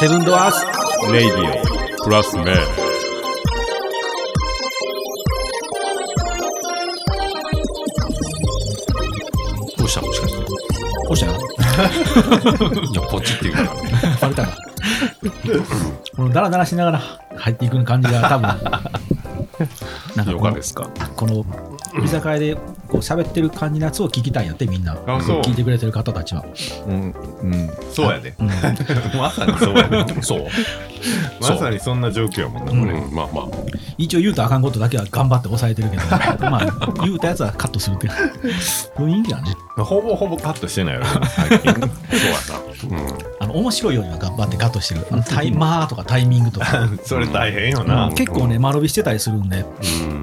セブンドアーズレイディオプラスメンどうしたもしかして。どうしたよいや、ポチっていうからね。バレたかこのダラダラしながら入っていく感じが多分 なんかヨこのガですか。この居酒屋でこう喋ってる感じのやつを聞きたいんやってみんな。あそう。聞いてくれてる方たちは、うん、うん、そうやで。うん、まさにそうやで。そう。まさにそんな状況やもんなこれ、うん、まあまあ。一応言うとあかんことだけは頑張って抑えてるけど。まあ言うたやつはカットするっていう雰囲気がねほぼほぼカットしてないよね最近。そうやな。うん。あの面白いようには頑張ってカットしてる。あのタイマーとかタイミングとか、それ大変よな、うん。結構ね間延びしてたりするんで。うん。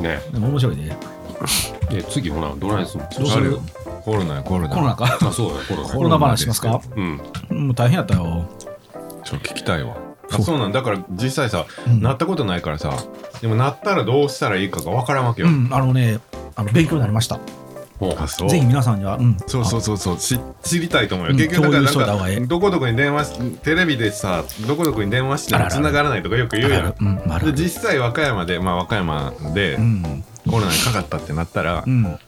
ねでも面白いね。え、次、ほな、どないすんの？どうする？コロナやコロナ。コロナか。あ、そうだよ、コロナ。コロナ話しますか？うん。もう大変やったよ。ちょっと聞きたいわ。あそうなんだから実際さ、うん。なったことないからさでもなったらどうしたらいいかがわからんわけよ、うんあのねあの勉強になりましたぜひ皆さんには、うん、そうそうそうそう。し知りたいと思うよ、うん結局だからかどこどこに電話しテレビでさどこどこに電話して繋がらないとかよく言うやん。うん、で実際和歌山でまあ和歌山でうん、コロナにかかったってなったらうん、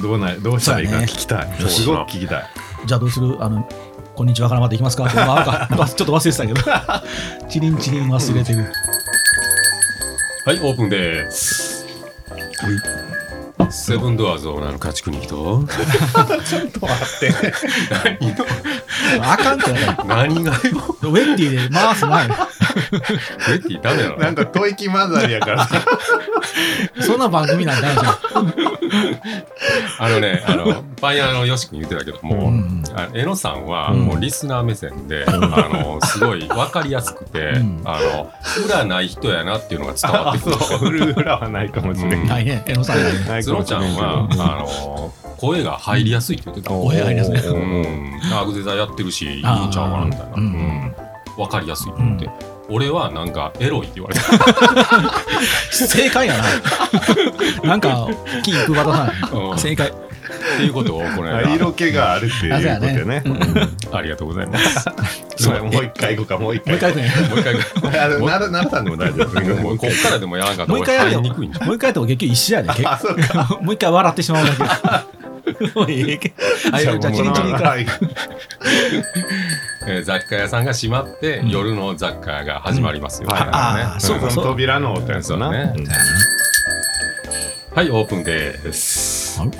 どうなどうしたらいいか聞きたい、そうすごく聞きたい。じゃあどうする？あの、こんにちはからまでいきますか？ちょっと忘れてたけど。チリンチリン忘れてる。はい、オープンです。セブンドアーズオーナーの家畜に人。ちょっと待って何のあかんってね。何がよ？ウェッティで回す前。ベッティダメなの？なんか吐息混ざりやからさ そんな番組なんてないじゃん。あのね、あの、パン屋のよし君言ってたけども、うんあえのさんはうんもうリスナー目線で、あの、すごい分かりやすくて、うんあの、裏ない人やなっていうのが伝わってくる。そう売る裏はないかもしれないね。えのさんやね。ないか角ちゃんもしれんけどは、あの、声が入りやすいって言ってた。声入りやすいうん。アグゼザやってるし、いいんちゃうかなみたいな。うんうん分かりやすいって言って。俺はなんかエロいって言われた。正解やな。なんか、金配田さうんん。正解。っていうことをこれ、あ色気があるっていうことよね。ねうんありがとうございます。それもう一回行こうか、もう一もう回。一回。もう一回、あのなるなったんでも大丈夫。もうこっからでもやらんかったらもう一回や俺るよ。入りにくいんじゃん。もう一回やっても結局一緒やね。けあ、そうか。もう一回笑ってしまうだけ。も ういいけはい、じゃあ、チリンチリンかい。えー雑貨屋さんが閉まって、うん。夜の雑貨屋が始まりますよ。はいね。あーそうか。その扉の音やつだな。そうね。うん。はい、オープンです。はい。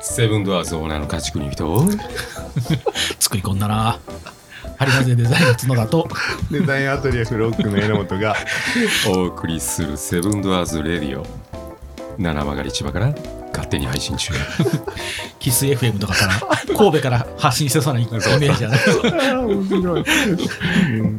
セブンドアーズオーナーの家畜に人。作り込んだな。ハリマゼデザインの角だと、デザインアトリエフロックの榎本が、お送りするセブンドアーズレディオ。七曲り千葉から勝手に配信中。キス FM とかから、神戸から発信してそうなイメージやね。面白い。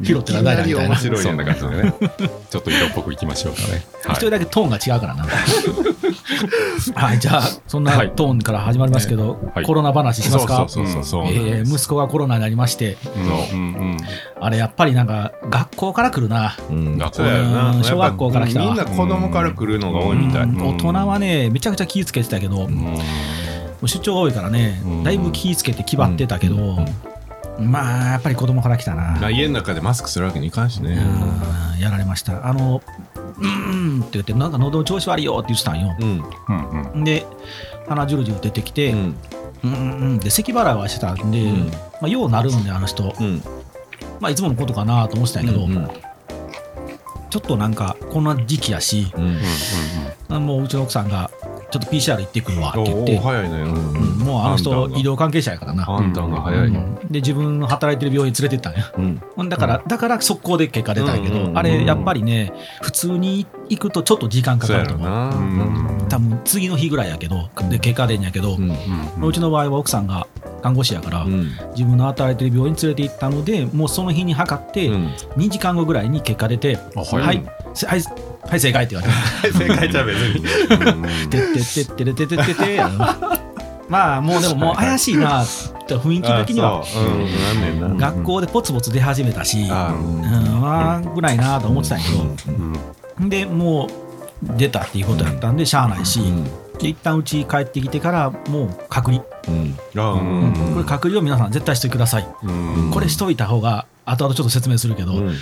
ヒロってのは誰だみたいな。面白いそんな感じでね。ちょっと色っぽくいきましょうかね。一人だけトーンが違うからな。はい、じゃあ、そんなはい。トーンから始まりますけど、はい。コロナ話しますか？息子がコロナになりまして、うんうんうん。あれやっぱりなんか学校から来るな。うん。学校そうやよな。うん小学校から来た。わみんな子供から来るのが多いみたい。うん大人はね、めちゃくちゃ気ぃつけてたけど、もう出張が多いからねうん、だいぶ気ぃつけて気張ってたけど、まあ、やっぱり子供から来たな。まあ家の中でマスクするわけにいかんしね。うんやられました。あの、うーんって言って、なんか喉の調子悪いよって言ってたんよ。うん。うんうん。で、鼻ジュルジュル出てきて、ううんん。うんうんで、咳払いはしてたんで、うんまあ、ようなるんで、あの人、うん。まあ、いつものことかなと思ってたんやけど、うんちょっとなんか、こんな時期やし、うん。あもううちの奥さんが、ちょっと PCR 行ってくるわって言って、早いね。うんうんもうあの人、医療関係者やからな。判断が早い。うんで、自分の働いてる病院連れてったんや。うん。だから、だから速攻で結果出たんやけど、あれ、やっぱりね、普通に行くとちょっと時間かかると思う。多分次の日ぐらいやけど、で結果出んやけど、う。うんうちの場合は奥さんが看護師やから、うん。自分の働いてる病院に連れて行ったので、もうその日に測って、うん。2時間後ぐらいに結果出て、あはい、早いせはい、はい、正解って言われて、正解じゃ別に。てってってってれててててまあ、もうでももう怪しいなって雰囲気的には。学校でポツポツ出始めたし、あうん、まあ、ぐらいなと思ってたんやけど、うん。でもう出たっていうことやったんでしゃあないし、で一旦うち帰ってきてからもう隔離、うん。あうんうん。うんこれ隔離を皆さん絶対してください、うん。これしといた方が後々ちょっと説明するけど、うん。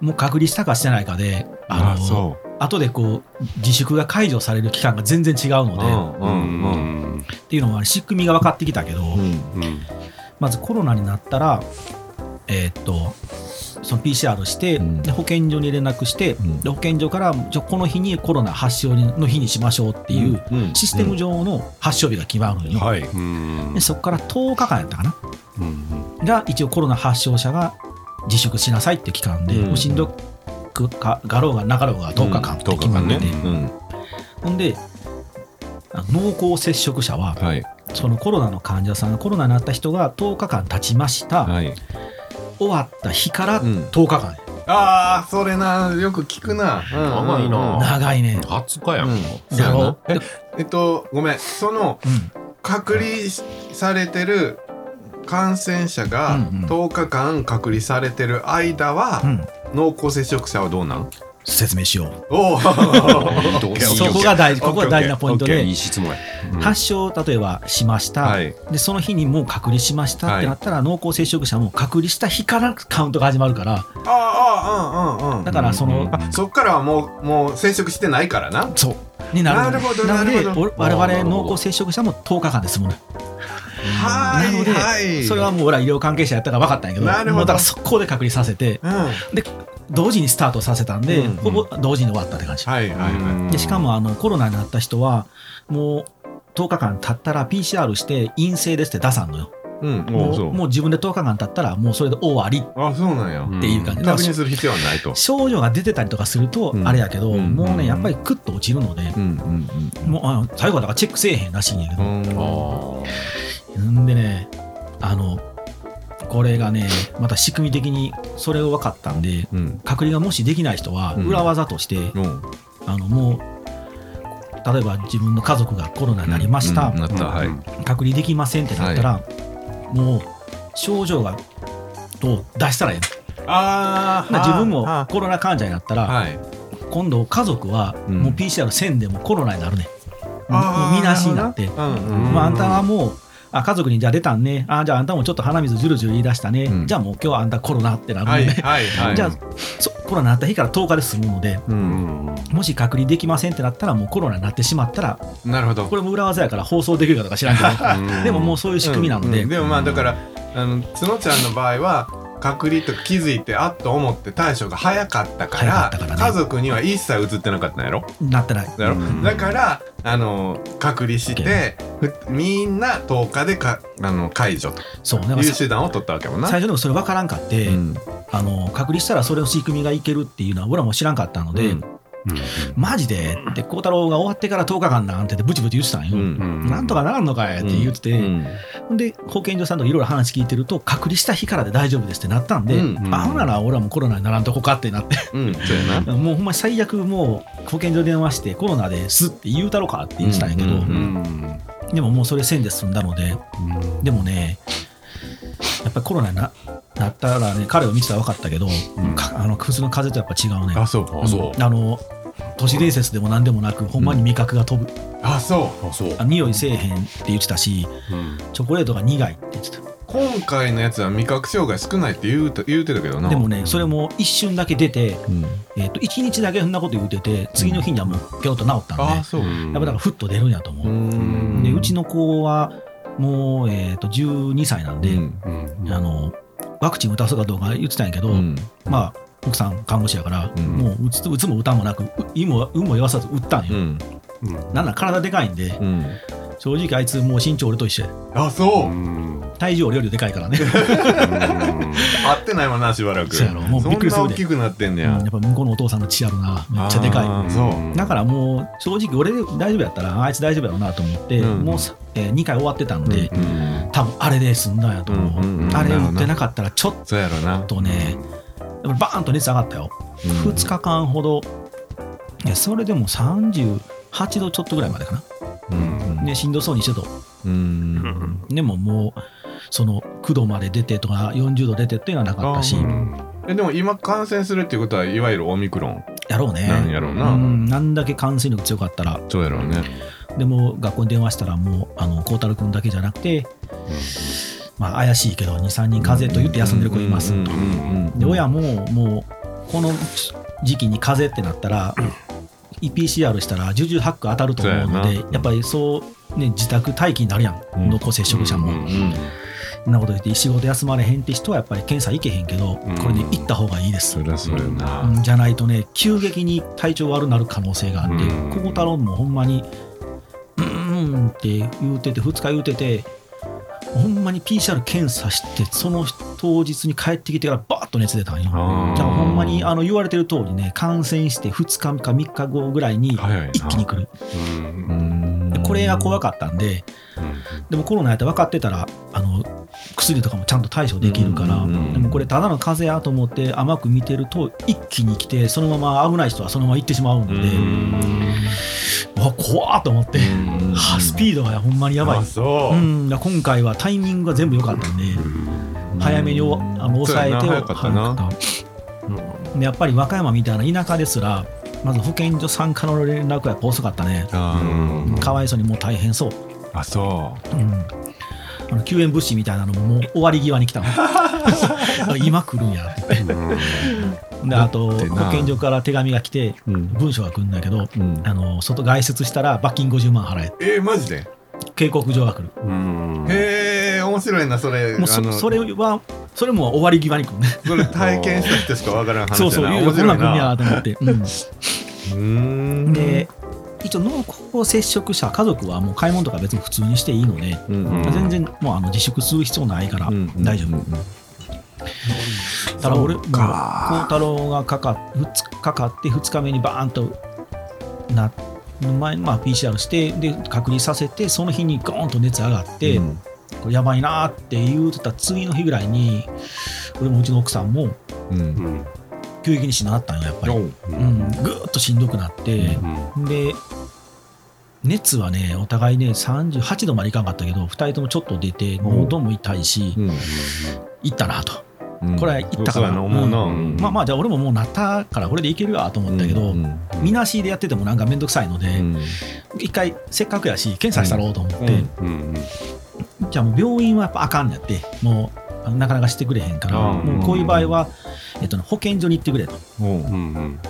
もう隔離したかしてないかでああのそ後でこう自粛が解除される期間が全然違うので、ううん。ううん。うん。んっていうのは仕組みが分かってきたけど、うん。うん。まずコロナになったらえーっとその PCR して、うん。で保健所に連絡して、ん。で保健所からじゃあこの日にコロナ発症の日にしましょうっていううんシステム上の発症日が決まるのよ、でそこから10日間やったかな。うんが一応コロナ発症者が自粛しなさいって期間で、うん。もうしんどくかがろうがなかろうが10日間って決まってて、うん。10うん。ほんで濃厚接触者ははい。そのコロナの患者さんコロナになった人が10日間経ちました、はい終わった日からうん。10日間、ああそれなよく聞くな。長いな長いね、20日やん。うん。だろええっとごめん。そのうん隔離されてる感染者がうんうん。10日間隔離されてる間は、うん、濃厚接触者はどうなん説明 しよう。そこが大事ここが大事なポイントでいい質問や。発症例えばしました、はい。でその日にもう隔離しましたってなったら、濃厚接触者も隔離した日からカウントが始まるから。あああうんうんうん。だからその、あそっからはもうもう接触してないからな。そう。になる。のなるほどなのでなるほど。我々濃厚接触者も10日間で済むの。はいなのではい。それはもう俺は医療関係者やったから分かったんやけどなるほど。もうだから速攻で隔離させて。うん。で同時にスタートさせたんで、うんほぼ同時に終わったって感じ、はいはいはでしかもあのコロナになった人はもう10日間経ったら PCR して陰性ですって出さんのよ。いうん。もうもう自分で10日間経ったらもうそれで終わり。あそうなんや。っていう感じ、だから確認する必要はないと。症状が出てたりとかするとうん。あれやけど、うん。もうねやっぱりクッと落ちるので、うんうんもうあ最後はだからチェックせえへんらしいんやけど、うん。んでねあのこれがねまた仕組み的にそれを分かったんでうん。隔離がもしできない人はうん。裏技として、うん。あのもう例えば自分の家族がコロナになりました、隔離できませんってなったら、もう症状がと出したらええの？あ自分もはコロナ患者になったら、はい。今度家族はうん。もう PCR せんでもコロナになるね、もうあー。もうみなしになって、うんうん。まあ、あんたはもうあ家族にじゃあ出たんね。あじゃああんたもちょっと鼻水ジュルジュル言い出したね、うん。じゃあもう今日はあんたコロナってなるのはで、いはい はい。じゃあそコロナになった日から10日で済むのでううん。んもし隔離できませんってなったらもうコロナになってしまったらなるほど。これも裏技やから放送できるかどうか知らんけど。でももうそういう仕組みなので、うんうん。でもまあだからあの角ちゃんの場合は隔離とか気づいてあっと思って対処が早かったか早ら家族には一切移ってなかったんやろ？なってない。だろ、うん。だからあの隔離してふみんな10日でかあの解除と。そういう手段を取ったわけもんな。最初でもそれ分からんかって、うん。あの隔離したらそれの仕組みがいけるっていうのは俺らも知らんかったので、うんマジで？って孝太郎が終わってから10日間なんてってブチブチ言ってたんよ、うんなんとかならんのかいって言って。て、うん。ほんで保健所さんといろいろ話聞いてると隔離した日からで大丈夫ですってなったんで、うんあほんなら俺らもコロナにならんとこかってなって。もうほんま最悪もう保健所電話してコロナですって言うたろかって言ってたんやけど、でももうそれせんで済んだので。でもねやっぱりコロナにななったらね彼を見てたら分かったけど、あの普通の風邪とやっぱ違うね。あそうあそう。あの都市伝説でも何でもなくほんまに味覚が飛ぶ、あそう。あそう。あ匂いせえへんって言ってたしうん。チョコレートが苦いって言ってた。今回のやつは味覚障害少ないって言うと言うてたけどな。でもねそれも一瞬だけ出て、うん。えー、と1日だけそんなこと言うてて次の日にはもうピョンと治ったんで、やっあそう。うんぱだからふっと出るんやと思う、ん。でうちの子はもう、えー、と12歳なんで、あのワクチン打たすかどうか言ってたんやけど、うん。まあ奥さん看護師やから、うん。もう打つ打つも打たんもなくう意も運も言わさず打ったんよ、うん。うん。なんなら体でかいんでうん。正直あいつもう身長俺と一緒や。あそう。うん。体重俺よりでかいからね、合ってないもんなしばらく。そうやろ。もうびっくりするで。そんな大きくなってんねうんややっぱ向こうのお父さんの血あるな。めっちゃでかい。だからもう正直俺で大丈夫やったらあいつ大丈夫やろうなと思って、うん。もうさ、え2回終わってたんで、うん多分あれで済んだんやと思う、うんうんうん。あれ打ってなかったらちょっそうやろな。とね、やっぱバーンと熱上がったよ、うん。2日間ほど。いやそれでも38度ちょっとぐらいまでかな。うん。でしんどそうにしてと。うん。でももうその9度まで出てとか40度出てっていうのはなかったし。あえでも今感染するっていうことはいわゆるオミクロン。やろうね。なんやろうな。うん。なんだけ感染力強かったら。そうやろうねでも学校に電話したらもうあの孝太郎君だけじゃなくて、まあ、怪しいけど23人風邪と言って休んでる子いますと。で親ももうこの時期に風邪ってなったら PCR したら重々八九当たると思うのでやっぱりそう、ね、自宅待機になるやん、うん濃厚接触者も。なこと言って仕事休まれへんって人はやっぱり検査行けへんけど、うん。これね行った方がいいです。うんじゃないとね急激に体調悪なる可能性があってうん。孝太郎もほんまに「うーん」って言うてて2日言うててほんまに PCR 検査してその当日に帰ってきてからバーッと熱出たんよ。あー。だからほんまにあの言われてる通りね感染して2日か3日後ぐらいに一気に来る。これが怖かったんででもコロナやって分かってたらあの薬とかもちゃんと対処できるから、でもこれただの風邪やと思って甘く見てると一気に来てそのまま危ない人はそのまま行ってしまうので、うわ怖っと思って、はスピードがほんまにやばい、う。う、ん、今回はタイミングが全部良かったんで、早めにおあの抑えて早かっやっぱり和歌山みたいな田舎ですらまず保健所参加の連絡がやっぱ遅かったね、かわいそうにもう大変そう。あそうんあの救援物資みたいなのももう終わり際に来たの。今来るんやって。であと保健所から手紙が来てうん。文書が来るんだけどうん。あの外外出したら罰金50万払えうえー、マジで？警告状が来る。へえ面白いなそれ。もうそそれはそれも終わり際に来る。ねそれ体験した人しかわからん話だな。そうそう面白いこんなん来んやなと思って、うん、で一応濃厚接触者家族はもう買い物とか別に普通にしていいので、うん全然もうあの自粛する必要ないからうん大丈夫、うんただ俺も孝太郎がかかっ二日かかって2日目にバーンとな前まあ、PCR してで隔離させてその日にゴーンと熱上がって、うん。これやばいなって言うてた次の日ぐらいに俺もうちの奥さんもうん急激にしなったんよやっぱり、おう。ん、ぐーっとしんどくなって、で熱はねお互いね38度までいかんかったけど2人ともちょっと出て喉も痛いし、うん。行ったなと。うん。これは行ったかそうやなな思うな、うん。まあまあじゃあ俺ももうなったからこれでいけるわと思ったけど、うん。みなしでやっててもなんかめんどくさいので、うん。一回せっかくやし検査したろうと思って、うん。じゃあもう病院はやっぱあかんのやって。もうなかなかしてくれへんから、うん。もうこういう場合は、えっとね、保健所に行ってくれと。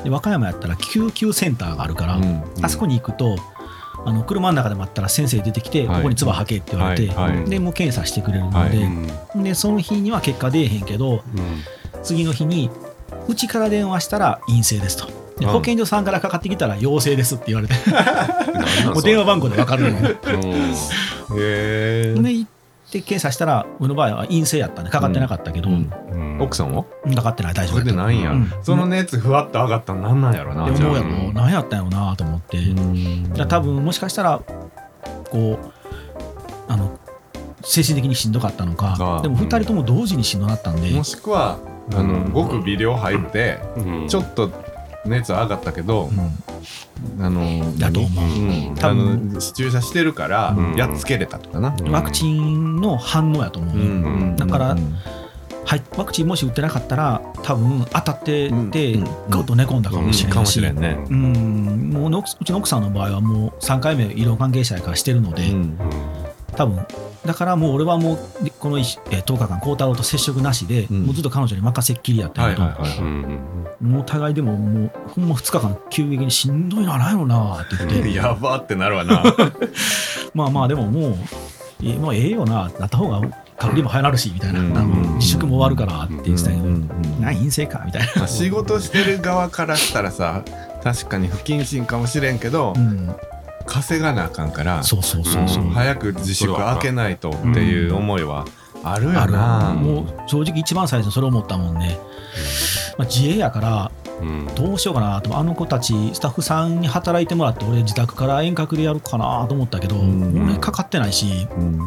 で和歌山やったら救急センターがあるから、うん。あそこに行くとあの車の中で待ったら先生出てきて、はい。ここに唾吐けって言われて、はい。はい。でもう検査してくれるのはい。で,、でその日には結果出えへんけど次の日にうちから電話したら陰性ですと。保健所さんからかかってきたら陽性ですって言われてもう電話番号で分かるのねへえで行って検査したら俺の場合は陰性やったんでかかってなかったけど、うん。奥さんは？かかってない。大丈そ夫。やったれでないん。や、うん。その熱ふわっと上がったのなんなんやろな。じゃあでもうやろ。何やったんやろなと思って、多分もしかしたらこうあの精神的にしんどかったのか。でも2人とも同時にしんどなったんで、もしくはあのごく微量入ってちょっと熱上がったけど、あのだと思う。うん。あ多分の注射してるからうん。やっつけれたとかな、うん。ワクチンの反応やと思う、ん。だからうんはい、ワクチンもし打ってなかったら多分当たっててうん。ガッと寝込んだかもしれないし、しれんね。うん。もうねうちの奥さんの場合はもう3回目医療関係者やからしてるので、うん。多分だからもう俺はもうでこの一えー10日間孝太郎と接触なしで、うん。もうずっと彼女に任せっきりやったけど、お互いでももうほんま2日間急激にしんどいなないのなって言って、やばってなるわな。まあまあでももうえもうええよななった方が隔離も早なるしみたいな、うん。あの自粛も終わるからって言ってたけど、うんな陰性かみたいな、まあ仕事してる側からしたらさ確かに不謹慎かもしれんけど、うん、稼がなあかんからそうそうそうそう、うん早く自粛開けないとっていう思いはあるあるよな、もう正直一番最初それ思ったもんね、まあ、自営やからどうしようかなと。あの子たちスタッフさんに働いてもらって俺自宅から遠隔でやるかなと思ったけど、うん。俺かかってないしうん。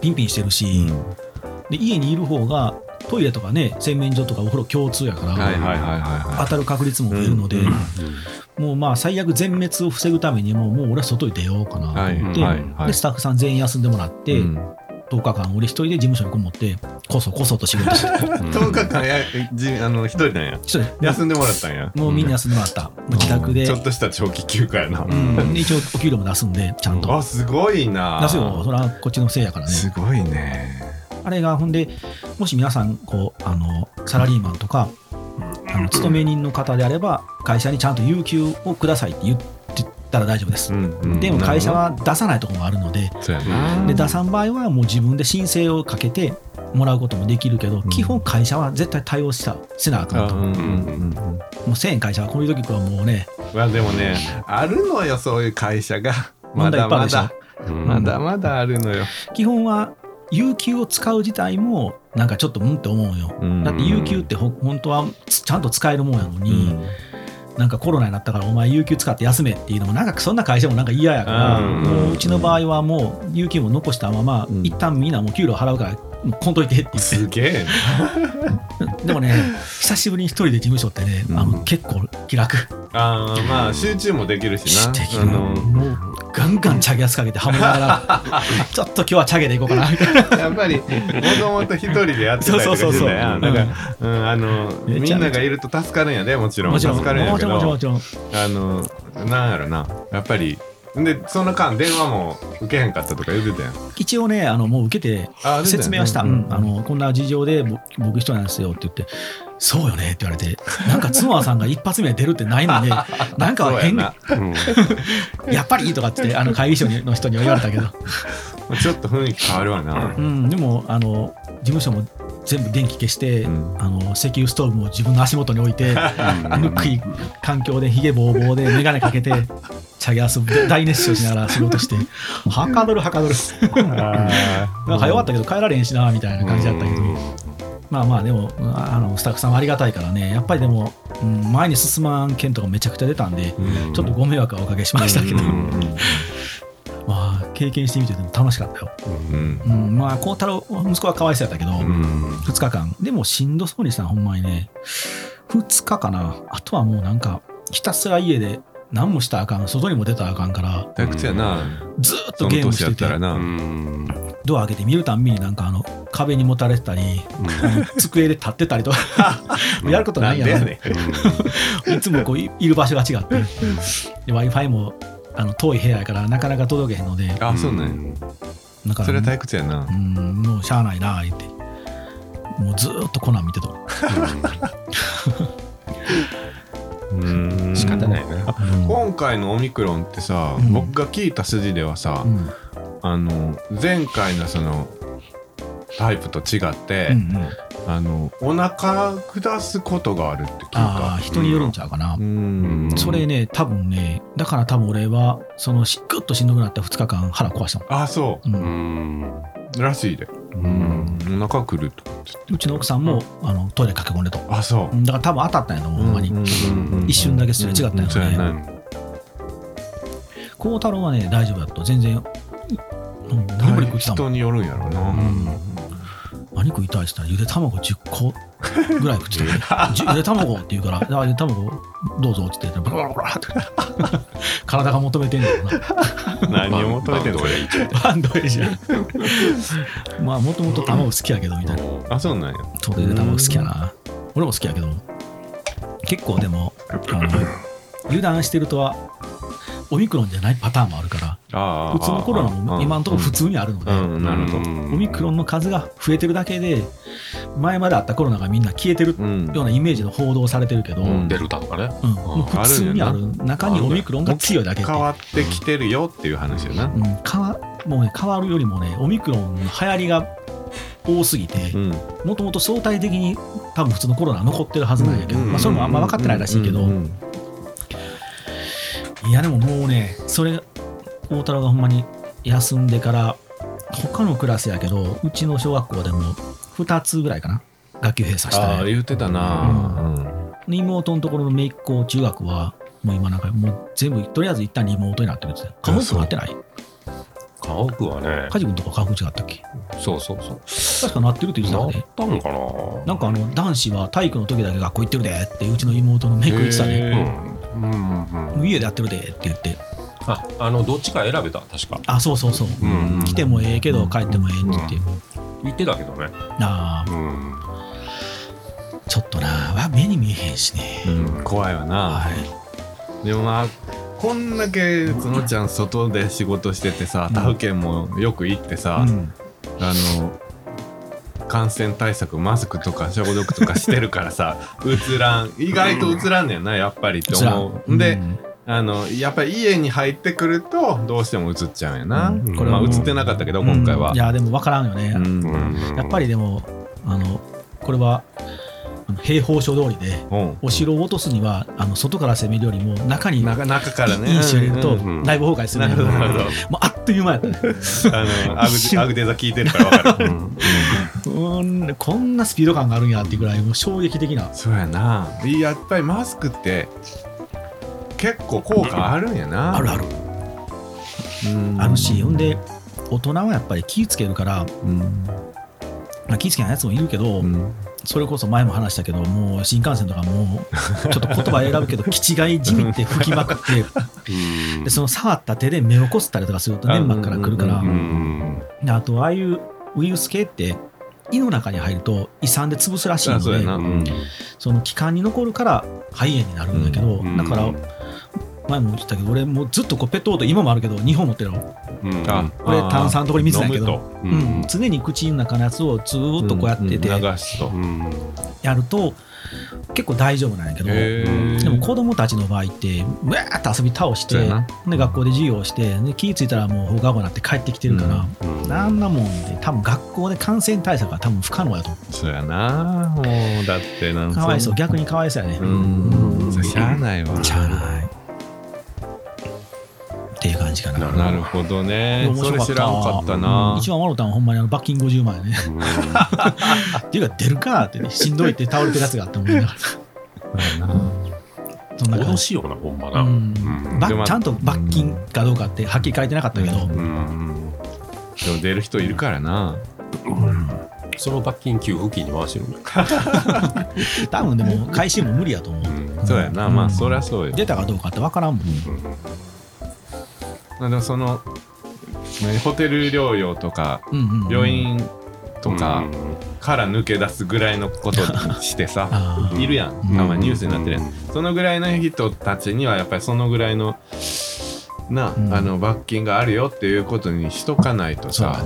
ピンピンしてるし、で家にいる方がトイレとかね洗面所とかお風呂共通やから、当たる確率も増えるので、もうまあ最悪全滅を防ぐためにももう俺は外に出ようかなと思って、はいはいはい。でスタッフさん全員休んでもらって、うん。10日間俺一人で事務所にこもってこそこそと仕事して。10日間やじあの一人なんや。一人。で休んでもらったんや。もうみんな休んでもらった、もう自宅で。ちょっとした長期休暇やな、うん。で一応お給料も出すんでちゃんと。あすごいな。出すよ。それはこっちのせいやからね。すごいね。あれがほんでもし皆さんこうあのサラリーマンとかあの勤め人の方であれば会社にちゃんと有給をくださいって言ってたら大丈夫です、うんうんでも会社は出さないところもあるのでで出さん場合はもう自分で申請をかけてもらうこともできるけど、基本会社は絶対対応したせなあかんと、もうんうんうん。う1000円会社はこういう時はもうねまあでもねあるのよそういう会社が。まだまだ。まだまだあるのよ。基本は有給を使う自体もなんかちょっとうんって思うよ、うん。だって有給ってほ本当はつちゃんと使えるもんやのに、なんかコロナになったからお前有給使って休めっていうのもなんかそんな会社もなんか嫌やから、うちの場合はもう有給も残したまま、うん。一旦みんなもう給料払うからこんといてって言ってすげえ。でもね久しぶりに一人で事務所ってね、あの結構気楽。なあーまあ集中もできるしな。できる。あのもうガンガンチャゲアスかけてハモりながら ちょっと今日はチャゲでいこうかな。みたいなやっぱりもともと一人でやってたりとかしてたやん。そうあのみんながいると助かるんやでもちろん。もちろん助かるんやけどもちろん。あのなんやろな。やっぱりでその間電話も受けへんかったとか言ってたやん。一応ねあのもう受けてあ説明はした、うんうん。あのこんな事情で僕僕一人なんですよって言ってそうよねって言われてなんか妻さんが一発目出るってないのに なんか変なうん。やっぱりとかってあの会議所の人には言われたけど、ちょっと雰囲気変わるわな。うん、でもあの事務所も全部電気消して、うん。あの石油ストーブも自分の足元に置いてぬくい環境でひげぼうぼうで眼鏡かけてチャゲアス大熱唱しながら仕事して。はかどるはかどる。なんか早かったけど帰られへんしなみたいな感じだったけど、まあまあでもあのスタッフさんはありがたいからね。やっぱりでも、うん、前に進まん件とかめちゃくちゃ出たんで、うん。ちょっとご迷惑はおかけしましたけど、うん まあ経験してみてでも楽しかったよ、うんうん、まあ孝太郎息子はかわいそうやったけど、うん。2日間。でもしんどそうにしたのほんまにね2日かな。あとはもうなんかひたすら家で何もしたらあかん。外にも出たらあかんから退屈やな。ずーっとゲームしてて。たらな、んドア開けて見るたんびになんかあの壁にもたれてたり、机で立ってたりとか やることないやん。ねいつもこういいる場所が違って。w i f i もあの遠い部屋やからなかなか届けへんので。あそうなんや。だからそれは退屈やな。うんもうしゃあないな言って。もうずーっとコナン見てた うん。仕方ないな。今回のオミクロンってさ、うん。僕が聞いた筋ではさ、うんあの前回のそのタイプと違って、うんうん。あのお腹下すことがあるって聞いた。ああ人によるんちゃうかな、うん。それね多分ねだから多分俺はそのしぐっとしんどくなった2日間腹壊したの、あそう。うん。うん。らしいで、うん、お腹くるとうちの奥さんもあのトイレ駆け込んでとあそう。うんだから多分当たったんやと思うほんまに、一瞬だけすれ違ったんやろね。そうやな孝太郎はね大丈夫だと全然うん何も食ってた人によるんやろな、何食いたいって言ったらゆで卵10個ぐらい食ってたゆ で卵って言うからあゆで卵どうぞって言ってブラブラブラって体が求めてんだろうな。何を求めてんの？バンドエイジバンドエイジや。まあもともと卵好きやけどみたいな。あそうなんや。そうゆで卵好きやな。俺も好きやけど結構でもあの油断してるとはオミクロンじゃないパターンもあるから普通のコロナも今のところ普通にあるので、オミクロンの数が増えてるだけで前まであったコロナがみんな消えてるうん。ようなイメージの報道されてるけど、デルタとかね。もう普通にある中にオミクロンが強いだけ変わってきてるよっていう話よなわもうね変わるよりもねオミクロンの流行りが多すぎてうん。もともと相対的に多分普通のコロナは残ってるはずなんやけど、まあ、それもあんま分かってないらしいけど、いやでももうねそれ大太郎がほんまに休んでから他のクラスやけどうちの小学校でも2つぐらいかな学級閉鎖したねああ言ってたな、で妹のところの姪っ子中学はもう今なんかもう全部とりあえず一旦リモートになってるって言ってた科目なってない？家屋はね。カジ君とか科目違ったっけ？そうそうそう。確かなってるって言ってたなっよねたんかな？なんかあの男子は体育の時だけ学校行ってるでってうちの妹の姪っ子言ってたね。うんうんうんもう家でやってるでって言って。ああのどっちか選べた？確か。あそうそうそう、うん来てもええけど帰ってもええって言って、言ってたけどね。ああ。うんちょっとな。わ目に見えへんしね、うん怖いわな。はい。でもまあこんだけ角ちゃん外で仕事しててさ他府県もよく行ってさ、うん。あの感染対策マスクとか消毒とかしてるからさ うつらん。意外とうつらんねんなやっぱりって思う。で、うん。あのやっぱり家に入ってくるとどうしてもうつっちゃうんやな、うん。これはうつってなかったけど今回は、いやでも分からんよね、うん。うんやっぱりでもあのこれは兵法書通りでうん。お城を落とすにはあの外から攻めるよりも中に中中からね。いい石を入れるとうんうん内部崩壊するな。るほど。なるほど。もうあっという間やったね。あのアグデアグデザ聞いてるから分かる、うんこんなスピード感があるんやっていうぐらいもう衝撃的な。そうやな。いややっぱりマスクって結構効果あるんやな。あるある。うん。あるしほんで大人はやっぱり気ぃつけるから、うん。まあ、気ぃつけないやつもいるけど、うん。それこそ前も話したけどもう新幹線とかもうちょっと言葉選ぶけど 気違いじみって吹きまくってうん。でその触った手で目をこすったりとかすると粘膜から来るから。あとああいうウイルス系って胃の中に入ると胃酸で潰すらしいのでうん。その気管に残るから肺炎になるんだけど、うん。だから前も言ったけど俺もうずっとこうペットボトル今もあるけど2本持ってるの。うん。あこれ炭酸とこれ水だけど。飲むと。ううんん、常に口の中のやつをずーっとこうやっててうん。流すと。うん。やると結構大丈夫なんやけど、でも子供たちの場合ってうわーって遊び倒してで学校で授業をしてで気ぃ付いたらもう放課後になって帰ってきてるから、うん。あんなもんで多分学校で感染対策は多分不可能やと思そうやな。もうだってなんうかわいそう。逆にかわいそうやね、うん。しゃあないわ。しゃあないっていう感じかな。なるほど。ね。それ知らんかったうんな。一番笑ったのはほんまにあの罰金50万やね。うん。っていうか出るかってねしんどいって倒れてるやつがあって思いながら。そんな感じ。脅しよなほんまな。ちゃんと罰金かどうかってはっきり書いてなかったけど、うん。うん。でも出る人いるからな。その罰金給付金に回してるんだ。多分でも回収も無理やと思う、うん。そうやな。まあそりゃそうよ出たかどうかって分からんもん、まあでもその何ホテル療養とか病院とかうん。から抜け出すぐらいのことにしてさ いるやん。たまにニュースになってるやん。そのぐらいの人たちにはやっぱりそのぐらいのな、うん。あの罰金があるよっていうことにしとかないとさ。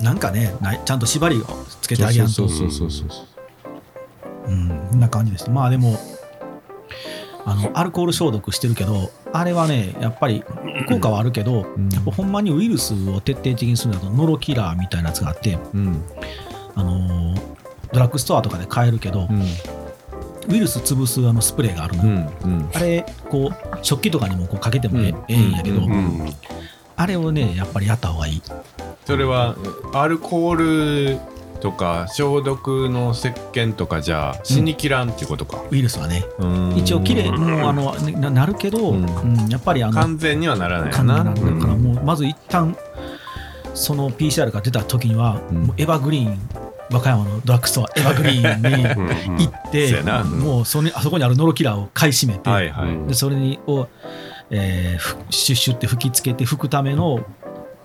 なんかねないちゃんと縛りをつけてあげやんと。そうそうそうそうそう。うん。こんな感じです。まあでもあのアルコール消毒してるけどあれはねやっぱり効果はあるけど、うん。やっぱほんまにウイルスを徹底的にするんだとノロキラーみたいなやつがあって、うん。あのードラッグストアとかで買えるけど、うん。ウイルス潰すあのスプレーがあるのうよ、んうん。あれこう食器とかにもこうかけてもええ,、うん。ええんやけど、うんうん。あれをねやっぱりやった方がいい。それはアルコールとか消毒の石鹸とかじゃ死にきらんっていうことか、ウイルスはね。うん。一応きれいもうあのななるけど、ううんんやっぱりあの完全にはならないよ簡な単なんだからうん。もうまず一旦その PCR が出た時には、うん。もうエバーグリーン和歌山のドラッグストアエバーグリーンうん。に行って、そうやな。もうそれあそこにあるノロキラーを買い占めて、はいはい、うんでそれにを、えーふシュッシュって吹きつけて拭くための,、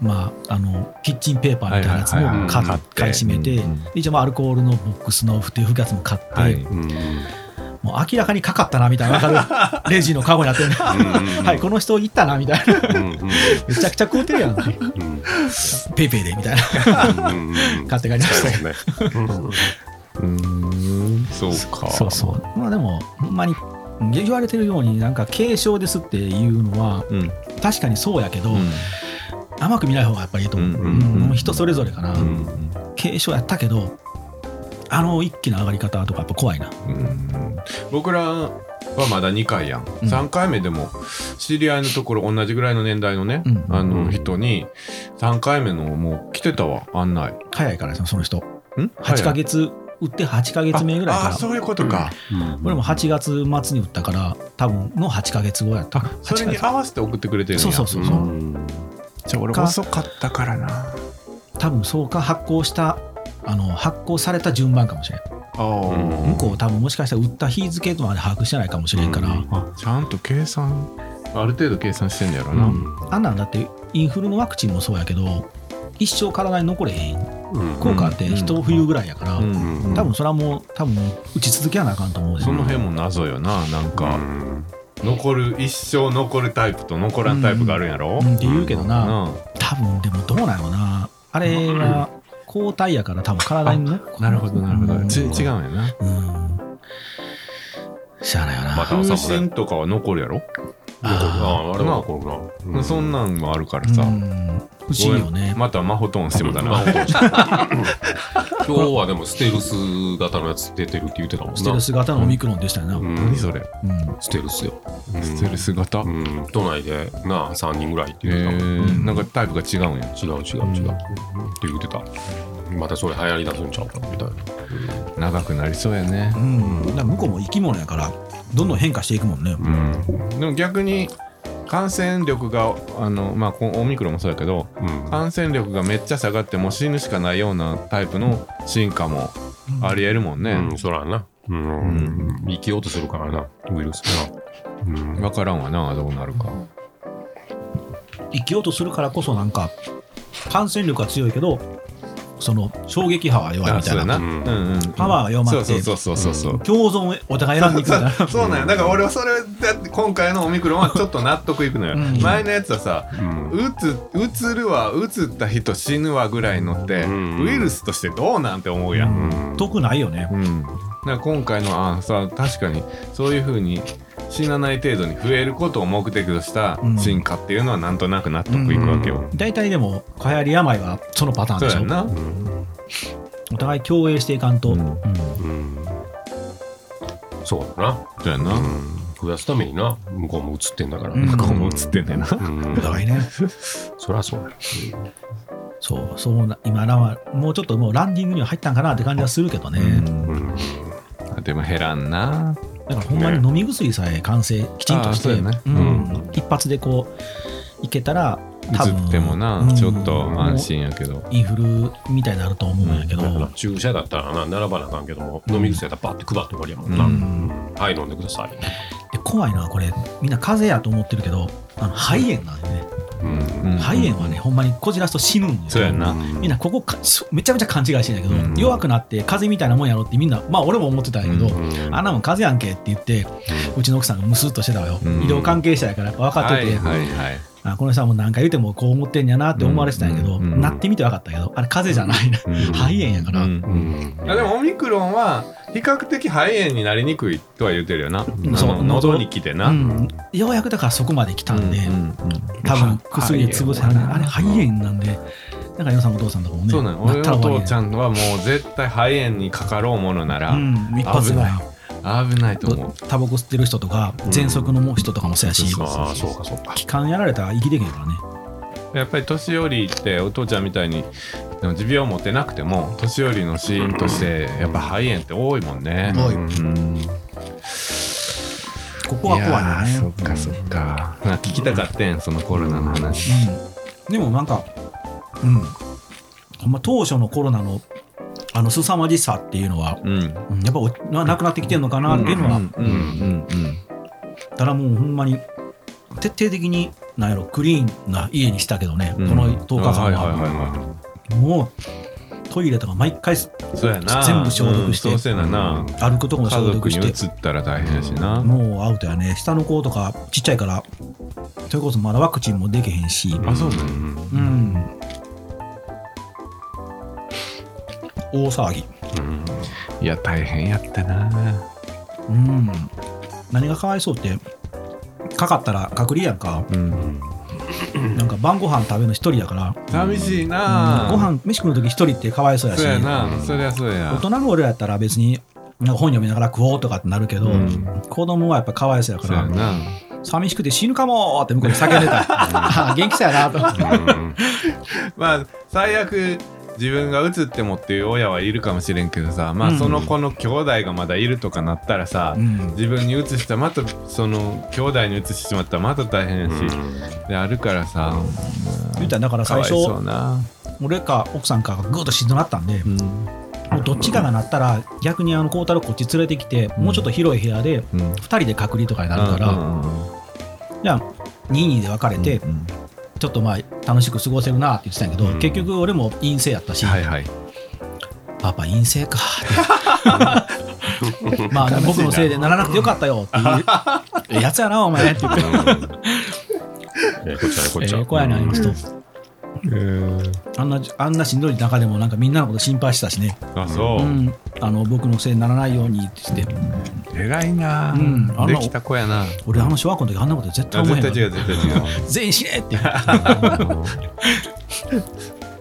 まあ、あのキッチンペーパーみたいなやつも買い占めて、一応まあアルコールのボックスのふて吹くやつも買って、はい。うんもう明らかにかかったなみたいな レジのカゴにあってねはいこの人行ったなみたいな。うんうんめちゃくちゃ食うてるやん。うん。ペイペイでみたいな。うんうん買って帰りましたよ。そうね。うん。そうか。そうそう。まあでもほんまに言われてるようになんか軽症ですっていうのはうん。うん確かにそうやけど、甘く見ない方がやっぱりいいと思う、うんうんうん。もう人それぞれかな、うん軽症やったけどあの一気の上がり方とかやっぱ怖いな。うん。僕らはまだ2回やん、うん。3回目でも知り合いのところ同じぐらいの年代のね、うん。あのうん人に3回目のもう来てたわ。案内。早いからその人。ん？8ヶ月打って8ヶ月目ぐらいから。ああそういうことか、俺も8月末に打ったから多分の8ヶ月後やった。それに合わせて送ってくれてるんや。そうそうそうそう、うんじゃあ俺か。遅かったからな。多分そうか発行したあの発行された順番かもしれん。あうん。向こう多分もしかしたら打った日付まで把握してないかもしれんから、うん。あちゃんと計算。ある程度計算してんだやろな、うん。あんなんだってインフルのワクチンもそうやけど一生体に残れへんうん。効果って一冬ぐらいやから、うん。うん。多分それはもう多分打ち続けやなあかんと思うで。その辺も謎よななんか、残る一生残るタイプと残らんタイプがあるんやろ、うんって言うけどな、な多分でもどうなんやろな。あれは抗体やから多分体に残あなるほどなるほど、ち違うんうやな。うん。しゃあないよな、また風船とかは残るやろ、あああれは残るな、そんなんもあるからさ、うん。不思議よね、またマホトーンしてもだな、今日はでもステルス型のやつ出てるって言ってたもんな。ステルス型のオミクロンでしたよな、うん。何それ？うん。ステルスよ、うん。ステルス型、へうん。都内でな3人ぐらいってえ言ってたもん。ー、なんかタイプが違うんや。違う違う違う、って言ってたまたそれ流行り出すんちゃうかみたいな、長くなりそうやね。うん。だから向こうも生き物やからどんどん変化していくもんね、うん。でも逆に感染力があのまあこオミクロンもそうやけどうん。感染力がめっちゃ下がってもう死ぬしかないようなタイプの進化もありえるもんね、うん、そらな、うん。生きようとするからなウイルス。が、うん。分からんわなどうなるか。生きようとするからこそなんか感染力は強いけどその衝撃波は弱いみたいな。パワーが弱まって。そうそうそうそうそう共存をお互い選んでいくみたいな。そうなんや。だから俺はそれだって今回のオミクロンはちょっと納得いくのよ、うん。前のやつはさうつうつるわうつった人死ぬわぐらいのって、うん。ウイルスとしてどうなんて思うやん、うん。得ないよね。うん、だから今回のあさ確かにそういうふうに死なない程度に増えることを目的としたうん。進化っていうのはなんとなく納得いくわけよ、大体でも流行り病はそのパターンでしょ？そうやんな、お互い共栄していかんと、うん。うん。うん。そうだな、そうやな、うん、増やすためにな。向こうも映ってんだから、うん。向こうも映ってんねんな、うん。お互いね。そりゃそうや、そうそうな今らはもうちょっともうランディングには入ったんかなって感じはするけどね、うん。あでも減らんなだからほんまに飲み薬さえ完成きちんとして、ね。うん。うん。一発でこういけたら多分映ってもな、うん。ちょっと安心やけど、インフルみたいになると思うんやけど、だから注射だったらな並ばなあかんけども、飲み薬やったらバッて配って終わりやもんな、うん。はい飲んでください、で怖いのはこれ。みんな風邪やと思ってるけどあの肺炎なんでね、うんうん肺炎はねほんまにこじらすと死ぬんですよ。そうやんな、みんなここめちゃめちゃ勘違いしてんだけど、うん。弱くなって風邪みたいなもんやろってみんなまあ俺も思ってたんやけど、うんあんなもん風邪やんけって言ってうちの奥さんがムスッとしてたわよ、うん。医療関係者やからやっぱ分かってて、あこの人はもう何回言ってもこう思ってんやなって思われてたんやけど、なってみて分かったけどあれ風邪じゃないな、うん。肺炎やから、あでもオミクロンは比較的肺炎になりにくいとは言ってるよな、あそう。の喉に来てな、うん。ようやくだからそこまで来たんで、多分薬で潰せはるあれ肺炎なんで。だから皆さんお父さんとかもねそうなのな俺のお父ちゃんはもう絶対肺炎にかかろうものなら、うん。一発ぐらい。危ない。と思う。タバコ吸ってる人とか喘息の人とかもそうやし、そうああそうかそうか。気管やられたら息できへんからねやっぱり年寄りってお父ちゃんみたいに持病を持ってなくても年寄りの死因としてやっぱ肺炎って多いもんね。多い。うん。ここは怖いよねそっかそっか。まあ聞きたかったんそのコロナの話。うん、でもなんか、うん、ほんま当初のコロナのあの凄まじさっていうのは、うん。うん。やっぱおななくなってきてるのかなっていうのは、うんうんうん。ただもうほんまに徹底的になんやろクリーンな家にしたけどね、うん。この10日間は,、もうトイレとか毎回そうやな。全部消毒して歩くとこも家消毒して。ったら大変やしな。もうアウトやね。下の子とかちっちゃいからそれこそまだワクチンもできへんし、あそうなのうん、大騒ぎ。いや大変やったな。うん。何がかわいそうってかかったら隔離やんか。うん。なんか晩ご飯食べるの一人やから。寂しいな。ご飯飯食う時一人ってかわいそうやし。そうやな。そりゃそうや。大人の俺らやったら別になんか本読みながら食おうとかってなるけど、うん。子供はやっぱかわいそうやからそうやな。寂しくて死ぬかもーって向こうで叫んでた。あ元気そうやなと。まあ最悪自分が移ってもっていう親はいるかもしれんけどさまあうん。その子の兄弟がまだいるとかなったらさ、うん。自分に移したらまたその兄弟に移してしまったらまた大変やし、であるからさ、言ったらだからか最初俺か奥さんかがぐっとしんどなったんで、うん。もうどっちかがなったら逆にあの孝太郎こっち連れてきて、もうちょっと広い部屋でうん。2人で隔離とかになるから、うんうんうんじゃあ22で別れて、うんちょっとまあ楽しく過ごせるなって言ってたんやけど、うん。結局俺も陰性やったし、はいはい。パパ陰性か。っ てまあ僕のせいでならなくてよかったよっていうええ やつやなお前って言ってえーこっちゃねこっちゃええ子やりますと。あんなあんなしんどい中でもなんかみんなのこと心配してたしね、あそう。う、ん、あの僕のせいにならないようにって言って偉いな、うん。できた子やな。俺あの小学校の時あんなこと絶対思えへんわ。絶対違う絶対違う。全員死ねって。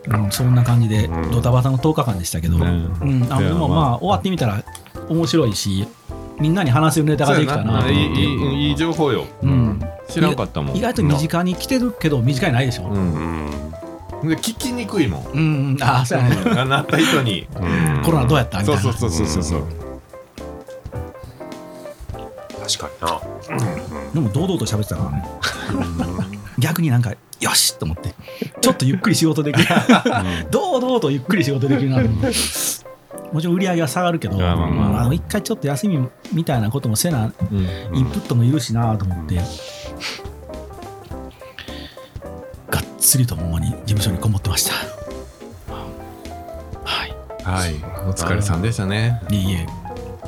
うん、そんな感じでうん。ドタバタの10日間でしたけど、ううん。んあでもまあまあ。終わってみたら面白いしみんなに話せるネタができたなと思っていい情報よ。うん、知らんかったもん。意外と身近に来てるけど身近にないでしょ、ううん。んで聞きにくいもん。うんうん、ああそうやね。あなった人に。うんコロナどうやったみたいな。そうそうそうそうそう確かでも堂々と喋ってたからね。逆になんかよしと思って。ちょっとゆっくり仕事できる。堂々とゆっくり仕事できるなと思って。もちろん売り上げは下がるけどまあまあ。一回ちょっと休みみたいなこともせなうん。インプットもいるしなと思って、がっつりとほんまに事務所にこもってました。はい。はい。お疲れさんでしたね。いいえ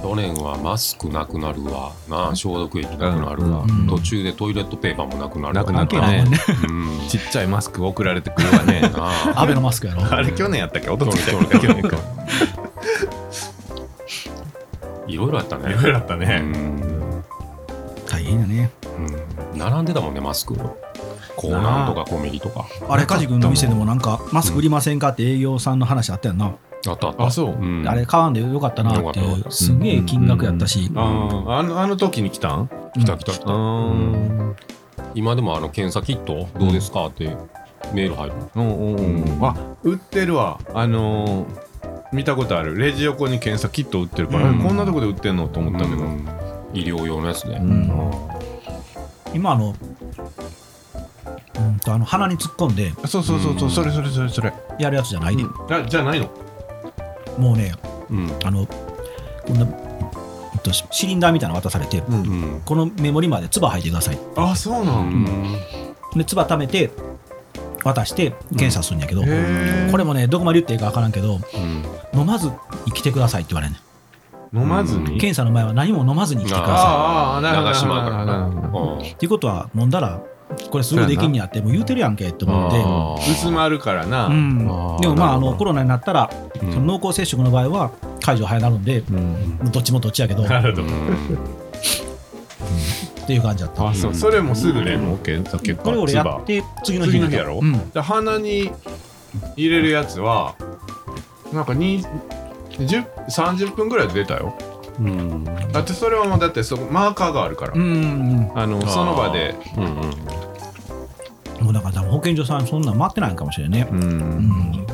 去年はマスクなくなるわ。なあ消毒液なくなるわ、うん。途中でトイレットペーパーもなくなるわ。なくなったね。うん。ちっちゃいマスク送られてくるわね。なあ。アベノマスクやろ。あれ去年やったっけ？一昨年やったっけ去年か。いろいろあったね。いろいろあったうねん。大変やね。うん。並んでたもんねマスクコーナーとかコメリとか。あれ梶君の店でもなん。かマスク売りませんかって営業さんの話あったやんな、あったあった。あそう。ん。あれ買わんでよかったなって。すんげえ金額やったし、あーあのあの時に来たん？うん来た来た来た、うん。今でもあの検査キットどうですかってメール入るうんうんうん。あ売ってるわ。あのー見たことある。レジ横に検査キット売ってるから、うん。こんなとこで売ってんのと思ったけど、うん。医療用のやつで、ん。今あのうんとあの鼻に突っ込んでそうそうそうそうそれそれそれそれ、やるやつじゃないで、あじゃないのもうねうん。あのこんな、えっと、シシリンダーみたいなの渡されて、うん。うんこのメモリまで唾吐いてください。あそうなうん。んで唾溜めて渡して検査するんやけど、へえこれもねどこまで言っていいか分からんけどうん。飲まず生きてくださいって言われるね飲まずに、うん。検査の前は何も飲まずに生きてくださああなるほど流しまうからっていうことは飲んだらこれすぐできんやってもう言うてるやんけって思って薄まるからな、うん。でもまああのコロナになったら、うん。その濃厚接触の場合は解除早なるんで、うん。どっちもどっちやけど。っなるほど、うん。ていう感じだった。あそう。それもすぐねもう検査結果これ俺やって次の日次の日やろ？うん。で鼻に入れるやつはなんかに10 30分ぐらいで出たようん。だってそれはもうだってそこマーカーがあるから、うん。うんあのその場で。うんうん。もうだから多分保健所さんそんなん待ってないんかもしれんね、うん、うん。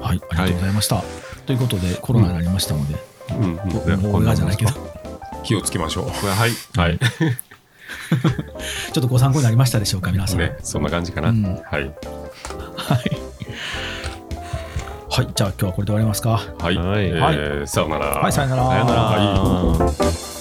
はいありがとうございました、ということでコロナになりましたので、うん。うん。もう俺がじゃないけど。気をつけましょう。はい。はい。ちょっとご参考になりましたでしょうか皆さん、ねそんな感じかな、うん。はい。はいはいじゃあ今日はこれで終わりますか。はい、はい。えーさよなら。はいさよなら。さよなら。はい